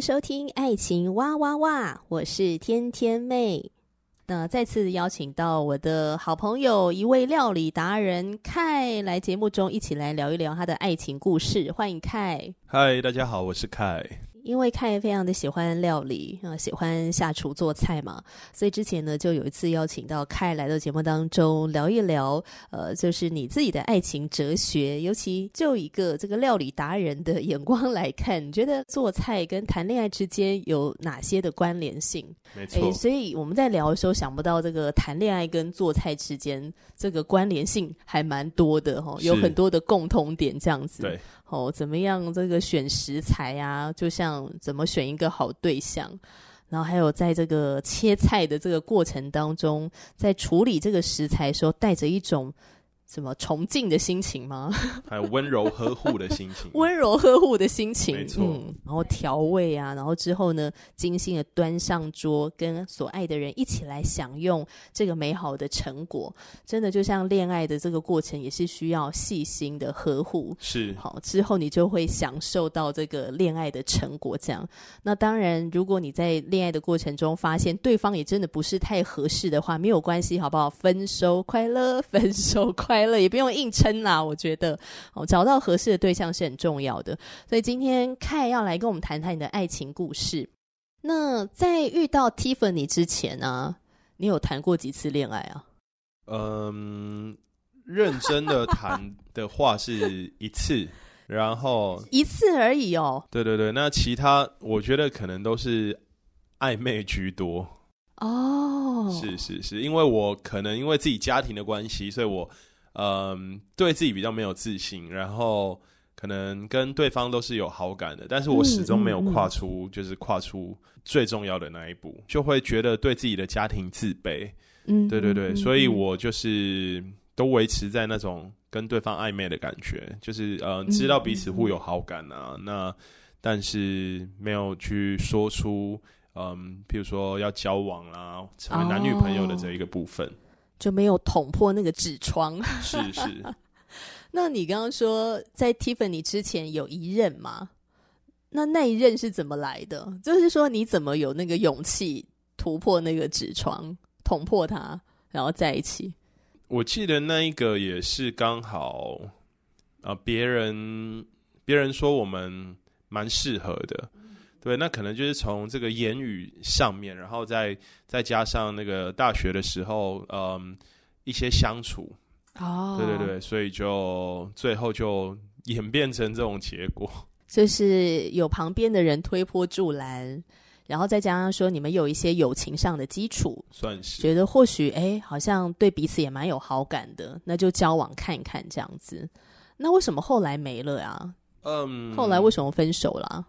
收听《爱情哇哇哇》，我是天天妹。那再次邀请到我的好朋友，一位料理达人凯来节目中一起来聊一聊他的爱情故事。欢迎凯。嗨，大家好，我是凯。因为凯非常的喜欢料理啊，喜欢下厨做菜嘛，所以之前呢就有一次邀请到凯来到节目当中聊一聊，呃，就是你自己的爱情哲学，尤其就一个这个料理达人的眼光来看，你觉得做菜跟谈恋爱之间有哪些的关联性？没错，所以我们在聊的时候想不到这个谈恋爱跟做菜之间这个关联性还蛮多的哈，有很多的共同点这样子。对。哦，怎么样？这个选食材啊，就像怎么选一个好对象，然后还有在这个切菜的这个过程当中，在处理这个食材时候，带着一种。什么崇敬的心情吗？还有温柔呵护的心情，温柔呵护的心情，没错。嗯，然后调味啊，然后之后呢，精心的端上桌，跟所爱的人一起来享用这个美好的成果。真的就像恋爱的这个过程，也是需要细心的呵护。是，好，之后你就会享受到这个恋爱的成果。这样，那当然，如果你在恋爱的过程中发现对方也真的不是太合适的话，没有关系，好不好？分手快乐，分手快乐。快乐也不用硬撑啦，我觉得哦，找到合适的对象是很重要的。所以今天凯要来跟我们谈谈你的爱情故事。那在遇到 Tiffany 之前呢、啊，你有谈过几次恋爱啊？嗯，认真的谈的话是一次，然后一次而已哦。对对对，那其他我觉得可能都是暧昧居多。哦，是是是，因为我可能因为自己家庭的关系，所以我。嗯，对自己比较没有自信，然后可能跟对方都是有好感的，但是我始终没有跨出，嗯嗯嗯、就是跨出最重要的那一步，就会觉得对自己的家庭自卑。嗯，对对对，嗯嗯嗯、所以我就是都维持在那种跟对方暧昧的感觉，就是呃，知道彼此互有好感啊，嗯嗯、那但是没有去说出，嗯，譬如说要交往啊，成为男女朋友的这一个部分。哦就没有捅破那个纸窗。是是。那你刚刚说在 Tiffany 之前有一任吗？那那一任是怎么来的？就是说你怎么有那个勇气突破那个纸窗，捅破它，然后在一起？我记得那一个也是刚好啊，别人别人说我们蛮适合的。对，那可能就是从这个言语上面，然后再再加上那个大学的时候，嗯，一些相处，哦，对对对，所以就最后就演变成这种结果，就是有旁边的人推波助澜，然后再加上说你们有一些友情上的基础，算是觉得或许哎，好像对彼此也蛮有好感的，那就交往看一看这样子。那为什么后来没了呀？嗯，后来为什么分手了？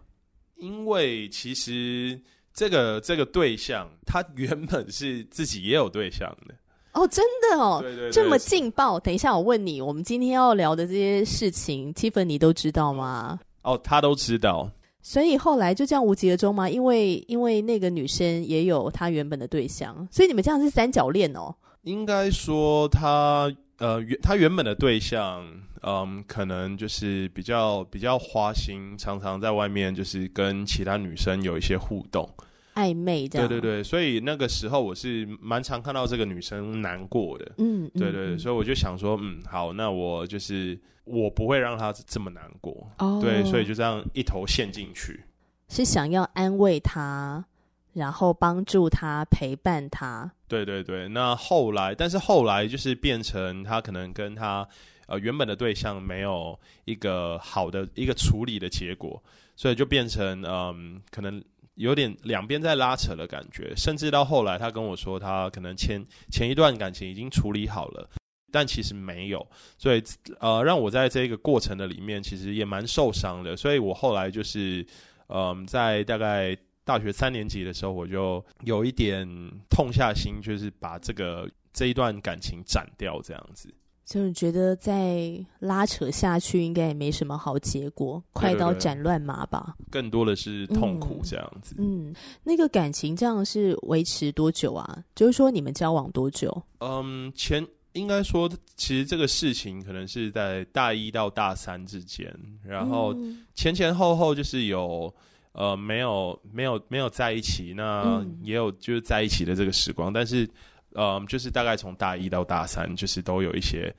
因为其实这个这个对象，他原本是自己也有对象的哦，真的哦，对对对，这么劲爆。等一下，我问你，我们今天要聊的这些事情，Tiffany 都知道吗？哦，他都知道。所以后来就这样无疾而终吗？因为因为那个女生也有她原本的对象，所以你们这样是三角恋哦。应该说他呃原他原本的对象。嗯，可能就是比较比较花心，常常在外面就是跟其他女生有一些互动，暧昧这样。对对对，所以那个时候我是蛮常看到这个女生难过的。嗯，对对对，所以我就想说，嗯，好，那我就是我不会让她这么难过。哦，对，所以就这样一头陷进去，是想要安慰她，然后帮助她，陪伴她。对对对，那后来，但是后来就是变成她可能跟她。呃，原本的对象没有一个好的一个处理的结果，所以就变成嗯，可能有点两边在拉扯的感觉，甚至到后来他跟我说，他可能前前一段感情已经处理好了，但其实没有，所以呃，让我在这个过程的里面其实也蛮受伤的，所以我后来就是嗯、在大概大学三年级的时候，我就有一点痛下心，就是把这个这一段感情斩掉，这样子。就是觉得再拉扯下去，应该也没什么好结果，快刀斩乱麻吧。更多的是痛苦这样子。嗯，嗯，那个感情这样是维持多久啊？就是说你们交往多久？嗯，前应该说，其实这个事情可能是在大一到大三之间，然后前前后后就是有呃没有没有没有在一起，那也有就是在一起的这个时光，但是。嗯，就是大概从大一到大三，就是都有一些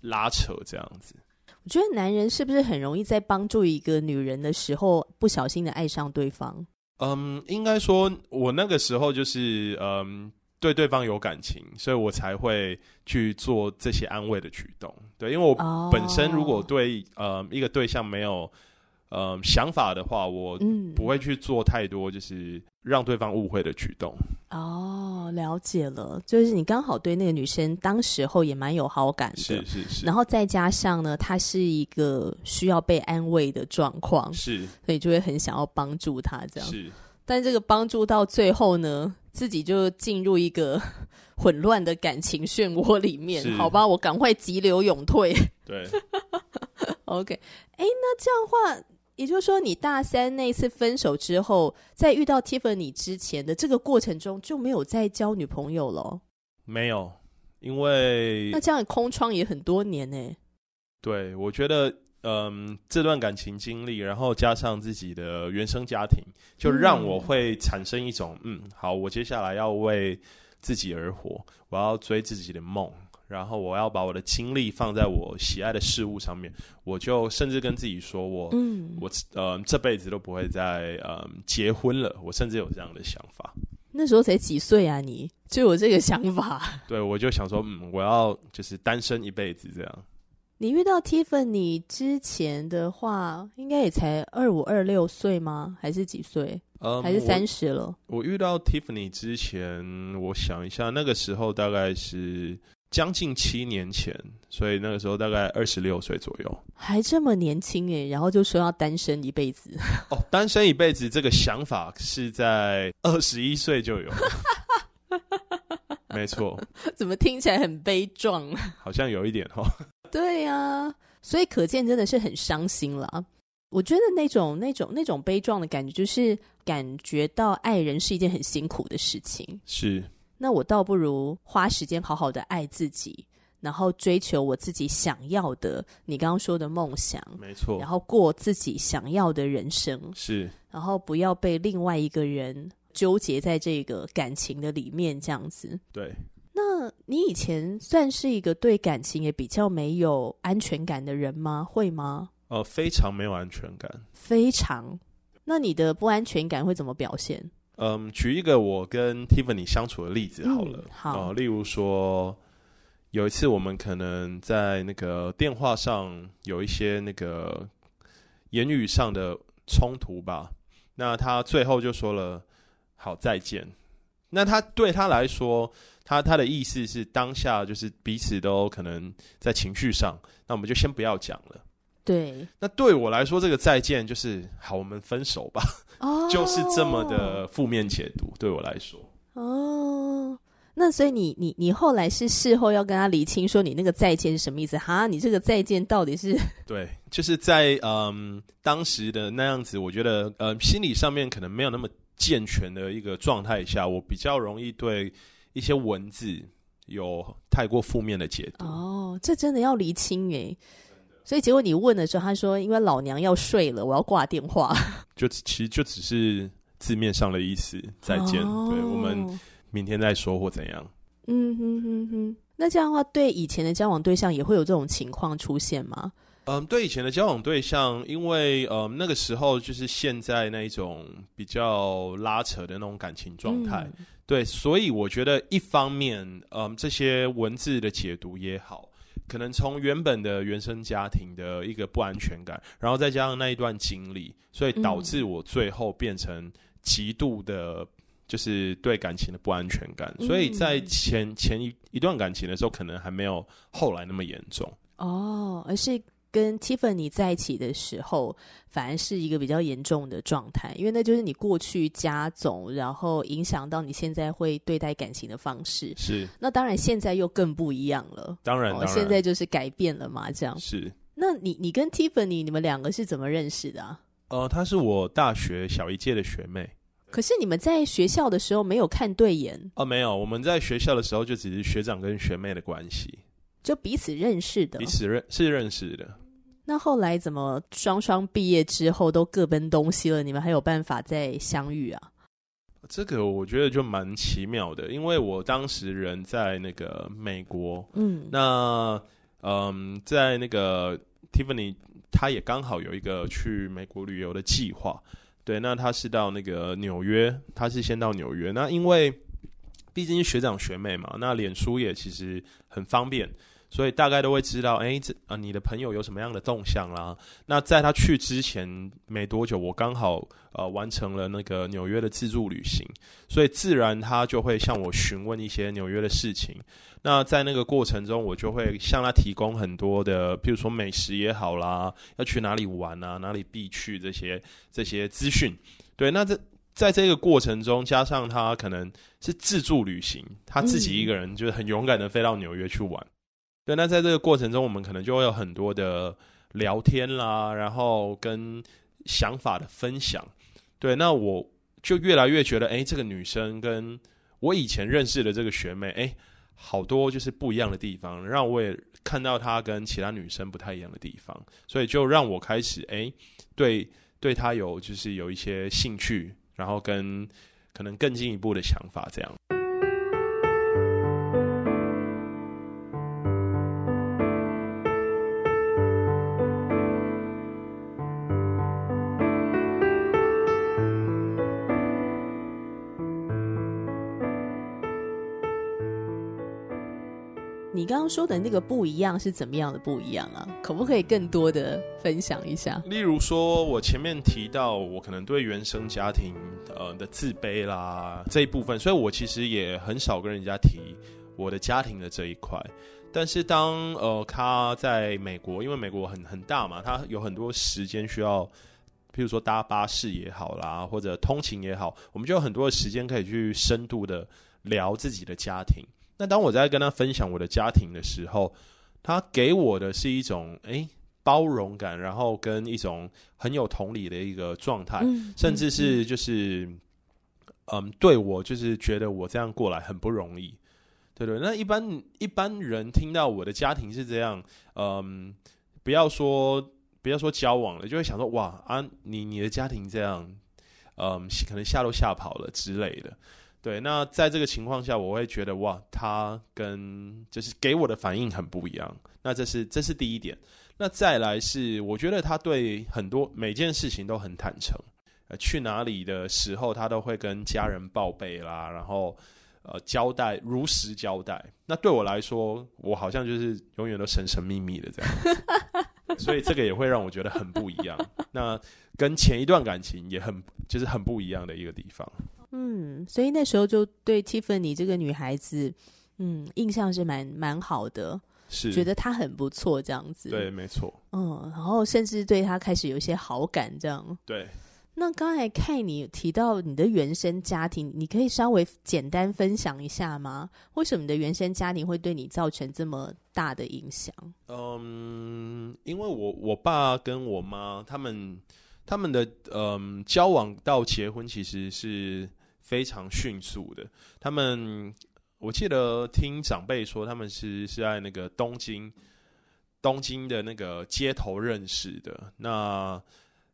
拉扯这样子。我觉得男人是不是很容易在帮助一个女人的时候，不小心的爱上对方？嗯，应该说，我那个时候就是嗯，对对方有感情，所以我才会去做这些安慰的举动。对，因为我本身如果对呃、嗯、一个对象没有。呃，想法的话，我不会去做太多，就是让对方误会的举动。哦，了解了，就是你刚好对那个女生当时候也蛮有好感的，是是是。然后再加上呢，她是一个需要被安慰的状况，是，所以就会很想要帮助她这样。是，但这个帮助到最后呢，自己就进入一个 混乱的感情漩涡里面。好吧，我赶快急流勇退。对，OK，哎，那这样的话。也就是说，你大三那次分手之后，在遇到 Tiffany 之前的这个过程中，就没有再交女朋友了？没有，因为那这样空窗也很多年呢。对，我觉得，嗯，这段感情经历，然后加上自己的原生家庭，就让我会产生一种，嗯，嗯，好，我接下来要为自己而活，我要追自己的梦。然后我要把我的精力放在我喜爱的事物上面，我就甚至跟自己说我，嗯，我呃这辈子都不会再呃结婚了。我甚至有这样的想法。那时候才几岁啊？你就有这个想法？对，我就想说，嗯，我要就是单身一辈子这样。你遇到 Tiffany 之前的话，应该也才二五二六岁吗？还是几岁？呃、嗯，还是三十了我？我遇到 Tiffany 之前，我想一下，那个时候大概是。将近七年前，所以那个时候大概二十六岁左右，还这么年轻哎，然后就说要单身一辈子。哦，单身一辈子这个想法是在二十一岁就有，没错。怎么听起来很悲壮？好像有一点哈、哦。对呀、啊，所以可见真的是很伤心了。我觉得那种那种那种悲壮的感觉，就是感觉到爱人是一件很辛苦的事情。是。那我倒不如花时间好好的爱自己，然后追求我自己想要的，你刚刚说的梦想，没错，然后过自己想要的人生，是，然后不要被另外一个人纠结在这个感情的里面，这样子。对。那你以前算是一个对感情也比较没有安全感的人吗？会吗？呃，非常没有安全感。非常。那你的不安全感会怎么表现？嗯，举一个我跟 Tiffany 相处的例子好了。嗯、好、呃，例如说，有一次我们可能在那个电话上有一些那个言语上的冲突吧。那他最后就说了“好，再见”。那他对他来说，他他的意思是当下就是彼此都可能在情绪上，那我们就先不要讲了。对。那对我来说，这个再见就是好，我们分手吧。哦，就是这么的负面解读，对我来说。哦，那所以你你你后来是事后要跟他理清，说你那个再见是什么意思？哈，你这个再见到底是？对，就是在嗯当时的那样子，我觉得呃心理上面可能没有那么健全的一个状态下，我比较容易对一些文字有太过负面的解读。哦，这真的要厘清诶。所以结果你问的时候，他说：“因为老娘要睡了，我要挂电话。”就其实就只是字面上的意思，再见。哦、对，我们明天再说或怎样。嗯哼哼哼。那这样的话，对以前的交往对象也会有这种情况出现吗？嗯，对以前的交往对象，因为嗯那个时候就是现在那一种比较拉扯的那种感情状态，嗯、对，所以我觉得一方面，嗯，这些文字的解读也好。可能从原本的原生家庭的一个不安全感，然后再加上那一段经历，所以导致我最后变成极度的，就是对感情的不安全感，所以在前前一一段感情的时候，可能还没有后来那么严重哦，而是。跟 Tiffany 在一起的时候，反而是一个比较严重的状态，因为那就是你过去加总，然后影响到你现在会对待感情的方式。是，那当然现在又更不一样了。当然，哦、当然现在就是改变了嘛，这样。是。那你你跟 Tiffany 你们两个是怎么认识的啊？呃，她是我大学小一届的学妹。可是你们在学校的时候没有看对眼？哦、呃，没有，我们在学校的时候就只是学长跟学妹的关系。就彼此认识的，彼此认是认识的。那后来怎么双双毕业之后都各奔东西了？你们还有办法再相遇啊？这个我觉得就蛮奇妙的，因为我当时人在那个美国，嗯，那嗯，在那个 Tiffany，他也刚好有一个去美国旅游的计划，对，那他是到那个纽约，他是先到纽约，那因为毕竟学长学妹嘛，那脸书也其实很方便。所以大概都会知道，哎，这啊，你的朋友有什么样的动向啦？那在他去之前没多久，我刚好呃完成了那个纽约的自助旅行，所以自然他就会向我询问一些纽约的事情。那在那个过程中，我就会向他提供很多的，譬如说美食也好啦，要去哪里玩啊，哪里必去这些这些资讯。对，那这在这个过程中，加上他可能是自助旅行，他自己一个人就是很勇敢的飞到纽约去玩。对，那在这个过程中，我们可能就会有很多的聊天啦，然后跟想法的分享。对，那我就越来越觉得，哎，这个女生跟我以前认识的这个学妹，哎，好多就是不一样的地方，让我也看到她跟其他女生不太一样的地方，所以就让我开始，哎，对，对她有就是有一些兴趣，然后跟可能更进一步的想法这样。你刚刚说的那个不一样是怎么样的不一样啊？可不可以更多的分享一下？例如说，我前面提到我可能对原生家庭呃的自卑啦这一部分，所以我其实也很少跟人家提我的家庭的这一块。但是当呃他在美国，因为美国很很大嘛，他有很多时间需要，譬如说搭巴士也好啦，或者通勤也好，我们就有很多的时间可以去深度的聊自己的家庭。那当我在跟他分享我的家庭的时候，他给我的是一种诶、包容感，然后跟一种很有同理的一个状态，嗯、甚至是就是嗯，嗯，对我就是觉得我这样过来很不容易，对对。那一般一般人听到我的家庭是这样，嗯，不要说不要说交往了，就会想说哇啊，你你的家庭这样，嗯，可能吓都吓跑了之类的。对，那在这个情况下，我会觉得哇，他跟就是给我的反应很不一样。那这是这是第一点。那再来是，我觉得他对很多每件事情都很坦诚。呃，去哪里的时候，他都会跟家人报备啦，然后呃交代，如实交代。那对我来说，我好像就是永远都神神秘秘的这样，所以这个也会让我觉得很不一样。那跟前一段感情也很就是很不一样的一个地方。嗯，所以那时候就对 Tiffany 这个女孩子，嗯，印象是蛮蛮好的，是觉得他很不错这样子。对，没错。嗯，然后甚至对他开始有一些好感，这样。对。那刚才看你提到你的原生家庭，你可以稍微简单分享一下吗？为什么你的原生家庭会对你造成这么大的影响？嗯，因为我我爸跟我妈他们他们的嗯交往到结婚其实是。非常迅速的，他们我记得听长辈说，他们是是在那个东京，东京的那个街头认识的。那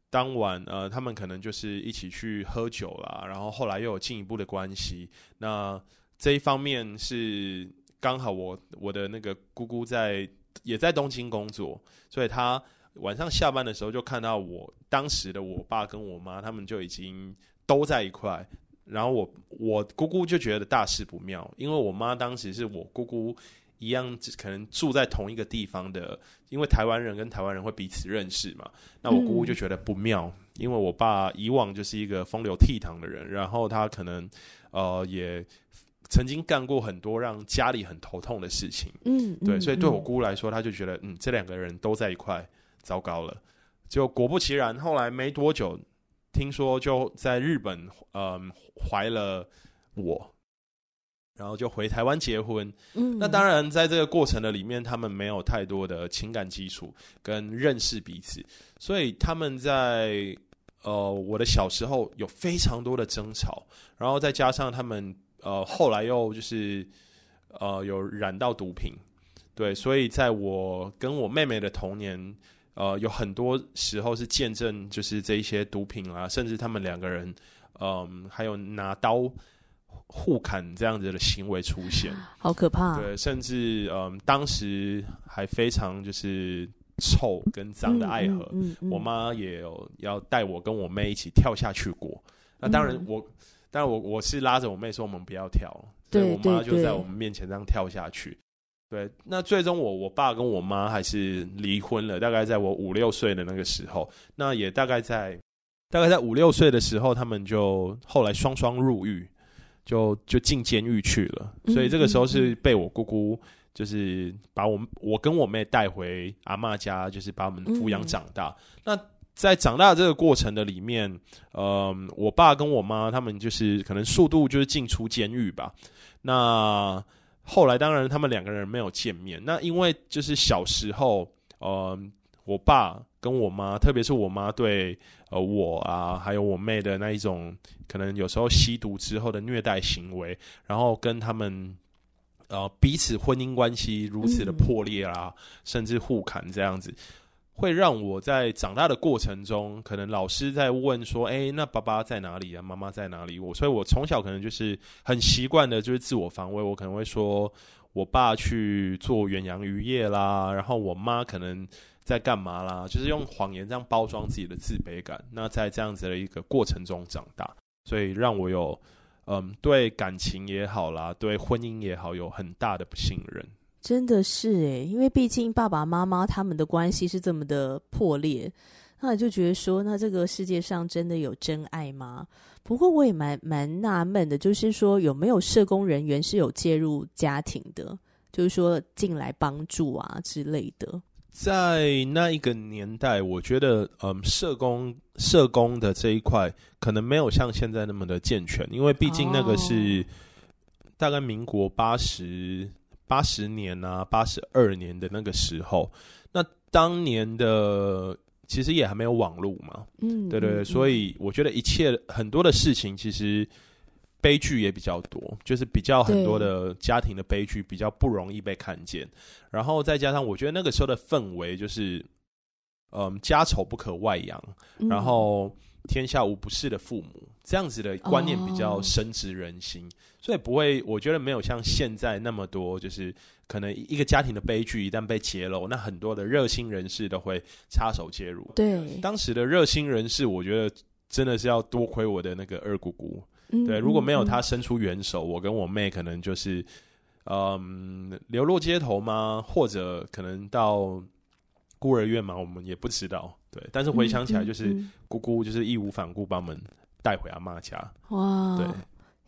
当晚呃，他们可能就是一起去喝酒啦，然后后来又有进一步的关系。那这一方面是刚好我我的那个姑姑在也在东京工作，所以他晚上下班的时候就看到我当时的我爸跟我妈，他们就已经都在一块。然后我我姑姑就觉得大事不妙，因为我妈当时是我姑姑一样，可能住在同一个地方的，因为台湾人跟台湾人会彼此认识嘛。那我姑姑就觉得不妙，因为我爸以往就是一个风流倜傥的人，然后他可能呃也曾经干过很多让家里很头痛的事情，嗯，对，嗯所以对我姑姑来说，她就觉得嗯，这两个人都在一块，糟糕了。就果不其然，后来没多久，听说就在日本嗯怀了我。然后就回台湾结婚，嗯，那当然在这个过程的里面，他们没有太多的情感基础跟认识彼此，所以他们在呃我的小时候有非常多的争吵，然后再加上他们呃后来又就是呃有染到毒品，对，所以在我跟我妹妹的童年，呃有很多时候是见证就是这一些毒品啊，甚至他们两个人嗯、呃、还有拿刀。互砍这样子的行为出现，好可怕。对，甚至嗯，当时还非常就是臭跟脏的爱河。嗯嗯嗯、我妈也有要带我跟我妹一起跳下去过。嗯、那当然我，我当然我我是拉着我妹说我们不要跳，对，所以我妈就在我们面前这样跳下去。对，那最终我我爸跟我妈还是离婚了，大概在我五六岁的那个时候。那也大概在大概在五六岁的时候，他们就后来双双入狱。就就进监狱去了，所以这个时候是被我姑姑就是把我我跟我妹带回阿妈家，就是把我们抚养长大。嗯、那在长大的这个过程的里面，呃，我爸跟我妈他们就是可能速度就是进出监狱吧。那后来当然他们两个人没有见面，那因为就是小时候，呃，我爸跟我妈，特别是我妈对。呃，我啊，还有我妹的那一种，可能有时候吸毒之后的虐待行为，然后跟他们呃彼此婚姻关系如此的破裂啊，嗯、甚至互砍这样子，会让我在长大的过程中，可能老师在问说，哎，那爸爸在哪里啊？妈妈在哪里？我，所以我从小可能就是很习惯的，就是自我防卫，我可能会说我爸去做远洋渔业啦，然后我妈可能。在干嘛啦？就是用谎言这样包装自己的自卑感。那在这样子的一个过程中长大，所以让我有嗯对感情也好啦，对婚姻也好，有很大的不信任。真的是诶，因为毕竟爸爸妈妈他们的关系是这么的破裂，那你就觉得说，那这个世界上真的有真爱吗？不过我也蛮蛮纳闷的，就是说有没有社工人员是有介入家庭的，就是说进来帮助啊之类的。在那一个年代，我觉得，嗯，社工社工的这一块可能没有像现在那么的健全，因为毕竟那个是大概民国八十八十年啊，八十二年的那个时候，那当年的其实也还没有网络嘛，嗯，对对对，所以我觉得一切很多的事情其实。悲剧也比较多，就是比较很多的家庭的悲剧比较不容易被看见，然后再加上我觉得那个时候的氛围就是，嗯，家丑不可外扬，嗯、然后天下无不是的父母，这样子的观念比较深植人心，哦、所以不会，我觉得没有像现在那么多，就是可能一个家庭的悲剧一旦被揭露，那很多的热心人士都会插手介入。对，当时的热心人士，我觉得真的是要多亏我的那个二姑姑。对，如果没有她伸出援手，我跟我妹可能就是，嗯，流落街头吗？或者可能到孤儿院嘛？我们也不知道。对，但是回想起来，就是姑姑就是义无反顾把我们带回阿妈家。哇，对，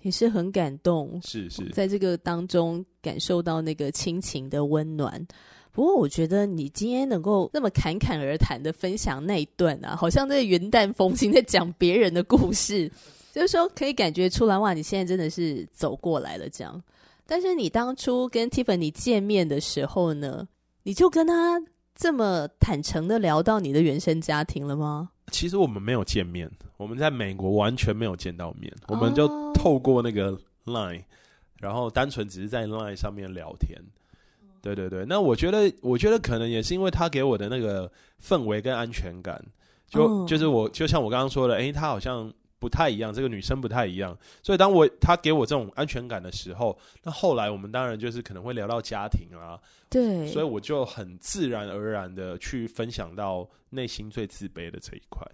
也是很感动。是是，在这个当中感受到那个亲情的温暖。不过，我觉得你今天能够那么侃侃而谈的分享那一段啊，好像在云淡风轻在讲别人的故事。就是说，可以感觉出来哇，你现在真的是走过来了这样。但是你当初跟 Tiffany 见面的时候呢，你就跟他这么坦诚的聊到你的原生家庭了吗？其实我们没有见面，我们在美国完全没有见到面，我们就透过那个 Line，然后单纯只是在 Line 上面聊天。对对对，那我觉得，我觉得可能也是因为他给我的那个氛围跟安全感，就就是我就像我刚刚说的，诶，他好像。不太一样，这个女生不太一样，所以当我她给我这种安全感的时候，那后来我们当然就是可能会聊到家庭啊，对，所以我就很自然而然的去分享到内心最自卑的这一块。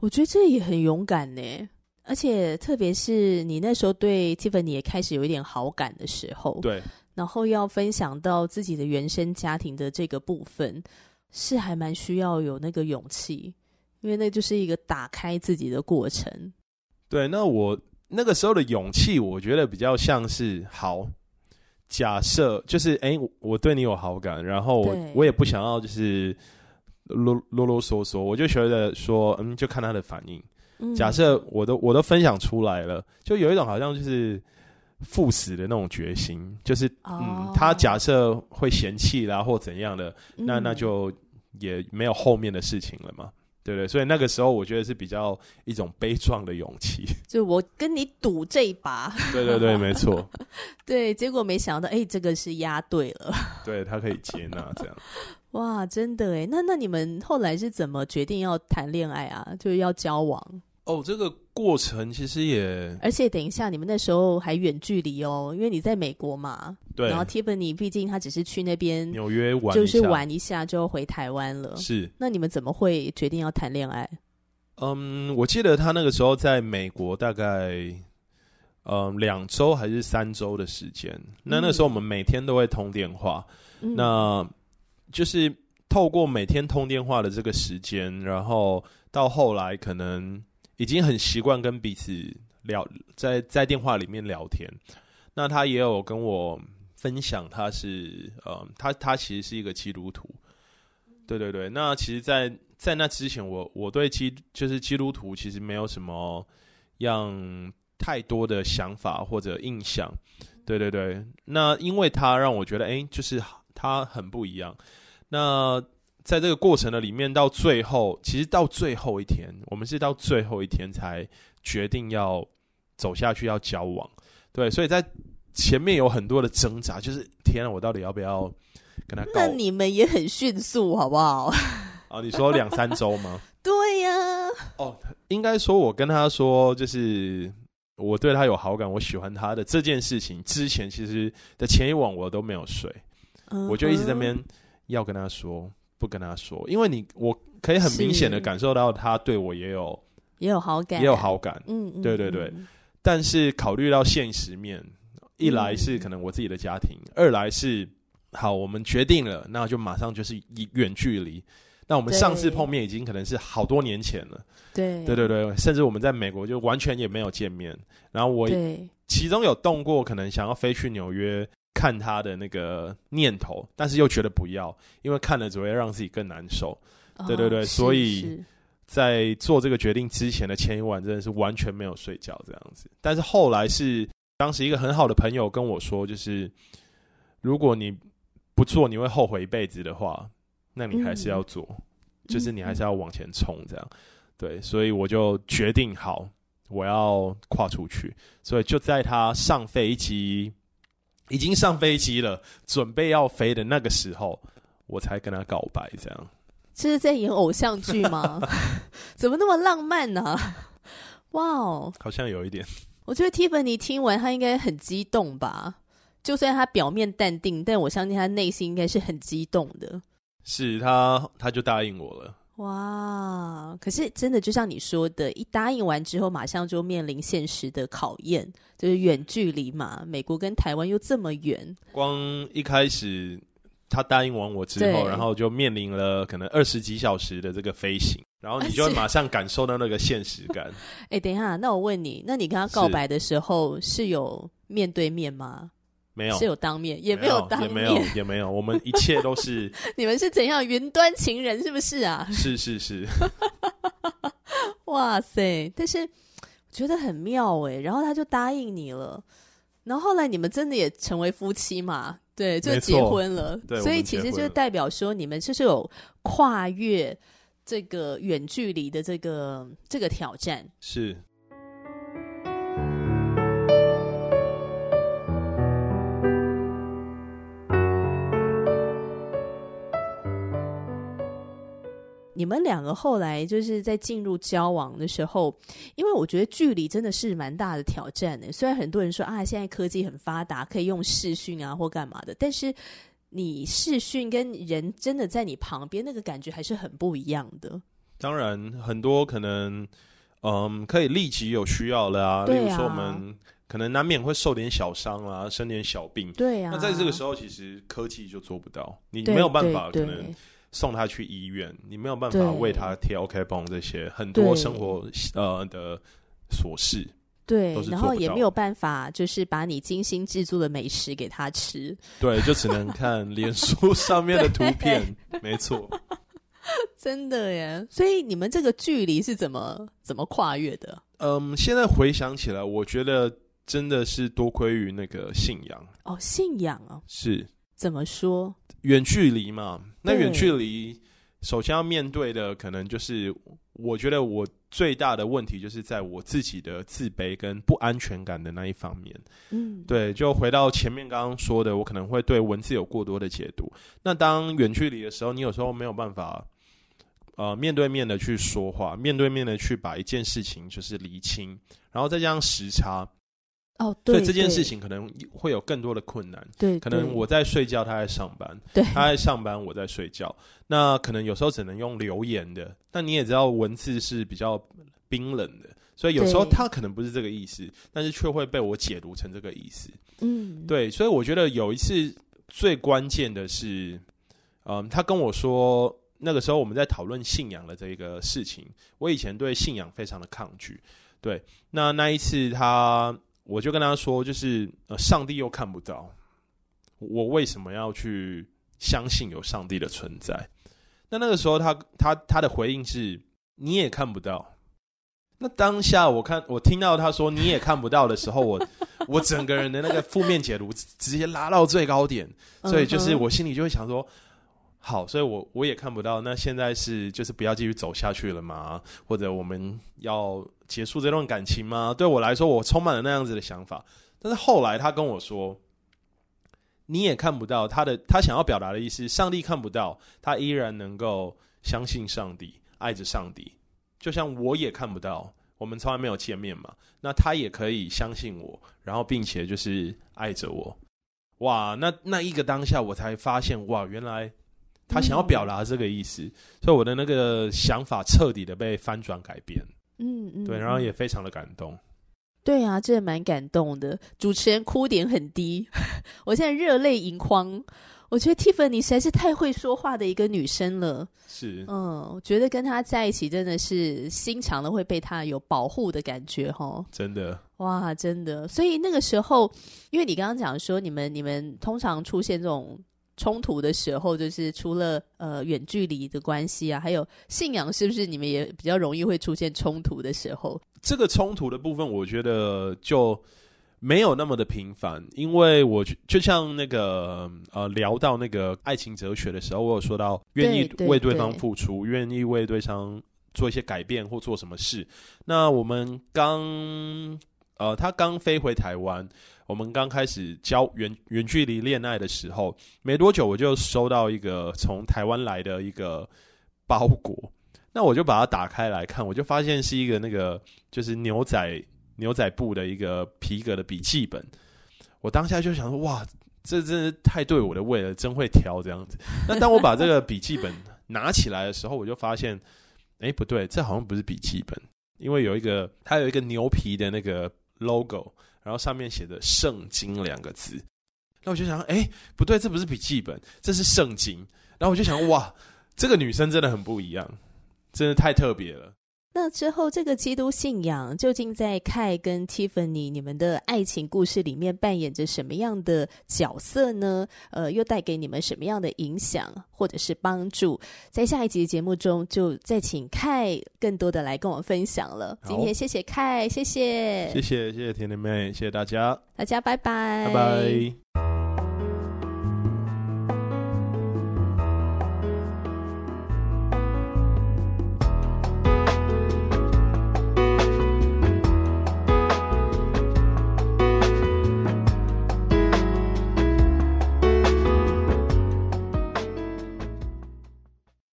我觉得这也很勇敢呢，而且特别是你那时候对 Tiffany 也开始有一点好感的时候，对，然后要分享到自己的原生家庭的这个部分，是还蛮需要有那个勇气。因为那就是一个打开自己的过程。对，那我那个时候的勇气，我觉得比较像是好。假设就是，哎、欸，我对你有好感，然后我我也不想要就是啰啰啰嗦嗦，我就觉得说，嗯，就看他的反应。嗯、假设我都我都分享出来了，就有一种好像就是赴死的那种决心，就是、哦、嗯，他假设会嫌弃啦或怎样的，那那就也没有后面的事情了嘛。对对，所以那个时候我觉得是比较一种悲壮的勇气，就我跟你赌这一把。对对对，没错。对，结果没想到，哎，这个是押对了。对，他可以接纳这样。哇，真的哎，那那你们后来是怎么决定要谈恋爱啊？就是要交往？哦，这个过程其实也……而且等一下，你们那时候还远距离哦，因为你在美国嘛。对。然后 Tiffany 毕竟他只是去那边纽约玩，就是玩一下就回台湾了。是。那你们怎么会决定要谈恋爱？嗯，我记得他那个时候在美国大概嗯两周还是三周的时间。嗯。那那时候我们每天都会通电话，嗯。那就是透过每天通电话的这个时间，然后到后来可能。已经很习惯跟彼此聊，在在电话里面聊天。那他也有跟我分享，他是呃，他他其实是一个基督徒。对对对。那其实在，在那之前我，我我对基就是基督徒其实没有什么样太多的想法或者印象。对对对。那因为他让我觉得，哎，就是他很不一样。那。在这个过程的里面，到最后，其实到最后一天，我们是到最后一天才决定要走下去，要交往。对，所以在前面有很多的挣扎，就是天啊，我到底要不要跟他告？那你们也很迅速，好不好？啊，你说两三周吗？对呀、啊。哦，应该说，我跟他说，就是我对他有好感，我喜欢他的这件事情，之前其实的前一晚我都没有睡，uh-huh. 我就一直在那边要跟他说。不跟他说，因为你我可以很明显的感受到他对我也有也有好感，也有好感。嗯，嗯，对对对。嗯、但是考虑到现实面，一来是可能我自己的家庭，嗯、二来是好，我们决定了，那就马上就是以远距离。那我们上次碰面已经可能是好多年前了。对对对对，甚至我们在美国就完全也没有见面。然后我其中有动过可能想要飞去纽约。看他的那个念头，但是又觉得不要，因为看了只会让自己更难受。哦、对对对，所以在做这个决定之前的前一晚，真的是完全没有睡觉这样子。但是后来是当时一个很好的朋友跟我说，就是如果你不做，你会后悔一辈子的话，那你还是要做，嗯、就是你还是要往前冲这样。对，所以我就决定好，我要跨出去。所以就在他上飞机。已经上飞机了，准备要飞的那个时候，我才跟他告白。这样，这是在演偶像剧吗？怎么那么浪漫呢、啊？哇哦，好像有一点。我觉得 Tiffany 听完，他应该很激动吧？就算他表面淡定，但我相信他内心应该是很激动的。是他，他就答应我了。哇！可是真的，就像你说的，一答应完之后，马上就面临现实的考验，就是远距离嘛。美国跟台湾又这么远，光一开始他答应完我之后，然后就面临了可能二十几小时的这个飞行，然后你就会马上感受到那个现实感。哎、欸，等一下，那我问你，那你跟他告白的时候是，是有面对面吗？没有，是有当面，也没有当面，也没有，也没有。我们一切都是 你们是怎样云端情人，是不是啊？是 是是，哇塞！但是我觉得很妙哎，然后他就答应你了，然后后来你们真的也成为夫妻嘛？对，就结婚了。对，所以其实就代表说你们就是有跨越这个远距离的这个这个挑战。是。你们两个后来就是在进入交往的时候，因为我觉得距离真的是蛮大的挑战的。虽然很多人说啊，现在科技很发达，可以用视讯啊或干嘛的，但是你视讯跟人真的在你旁边，那个感觉还是很不一样的。当然，很多可能，嗯，可以立即有需要的啊，例如说我们可能难免会受点小伤啊，生点小病。对啊，那在这个时候，其实科技就做不到，你没有办法可能。送他去医院，你没有办法为他贴 OK 绷这些很多生活呃的琐事。对，然后也没有办法，就是把你精心制作的美食给他吃。对，就只能看脸书上面的图 片。没错，真的耶。所以你们这个距离是怎么怎么跨越的？嗯，现在回想起来，我觉得真的是多亏于那个信仰。哦，信仰啊，是怎么说？远距离嘛，那远距离首先要面对的，可能就是我觉得我。最大的问题就是在我自己的自卑跟不安全感的那一方面。嗯，对，就回到前面刚刚说的，我可能会对文字有过多的解读。那当远距离的时候，你有时候没有办法，呃，面对面的去说话，面对面的去把一件事情就是厘清，然后再加上时差。哦，对，所以这件事情可能会有更多的困难。对，可能我在睡觉，他在上班。对，他在上班，我在睡觉。那可能有时候只能用留言的。但你也知道，文字是比较冰冷的，所以有时候他可能不是这个意思，但是却会被我解读成这个意思。嗯，对。所以我觉得有一次最关键的是，嗯，他跟我说，那个时候我们在讨论信仰的这个事情。我以前对信仰非常的抗拒。对，那那一次他。我就跟他说，就是呃，上帝又看不到，我为什么要去相信有上帝的存在？那那个时候他，他他他的回应是，你也看不到。那当下我看我听到他说你也看不到的时候，我 我整个人的那个负面解读直接拉到最高点，所以就是我心里就会想说。好，所以我我也看不到。那现在是就是不要继续走下去了吗？或者我们要结束这段感情吗？对我来说，我充满了那样子的想法。但是后来他跟我说，你也看不到他的，他想要表达的意思，上帝看不到，他依然能够相信上帝，爱着上帝。就像我也看不到，我们从来没有见面嘛。那他也可以相信我，然后并且就是爱着我。哇，那那一个当下，我才发现，哇，原来。他想要表达这个意思，嗯，所以我的那个想法彻底的被翻转改变。嗯嗯，对，然后也非常的感动。对啊，这蛮感动的。主持人哭点很低，我现在热泪盈眶。我觉得 Tiffany 实在是太会说话的一个女生了。是，嗯，我觉得跟她在一起真的是心肠的会被她有保护的感觉，哈。真的，哇，真的。所以那个时候，因为你刚刚讲说，你们你们通常出现这种。冲突的时候，就是除了呃远距离的关系啊，还有信仰，是不是你们也比较容易会出现冲突的时候？这个冲突的部分，我觉得就没有那么的频繁，因为我就像那个呃聊到那个爱情哲学的时候，我有说到愿意为对方付出，愿意为对方做一些改变或做什么事。那我们刚呃他刚飞回台湾。我们刚开始交远远距离恋爱的时候，没多久我就收到一个从台湾来的一个包裹，那我就把它打开来看，我就发现是一个那个就是牛仔牛仔布的一个皮革的笔记本。我当下就想说，哇，这真是太对我的胃了，真会挑这样子。那当我把这个笔记本拿起来的时候，我就发现，哎，不对，这好像不是笔记本，因为有一个它有一个牛皮的那个 logo。然后上面写着“圣经”两个字，那我就想，哎，不对，这不是笔记本，这是圣经。然后我就想，哇，这个女生真的很不一样，真的太特别了。那之后，这个基督信仰究竟在 Kai 跟 Tiffany 你们的爱情故事里面扮演着什么样的角色呢？呃，又带给你们什么样的影响或者是帮助？在下一集的节目中，就再请 Kai 更多的来跟我分享了。今天谢谢 Kai，谢谢，谢谢谢谢甜甜妹，谢谢大家，大家拜拜，拜拜。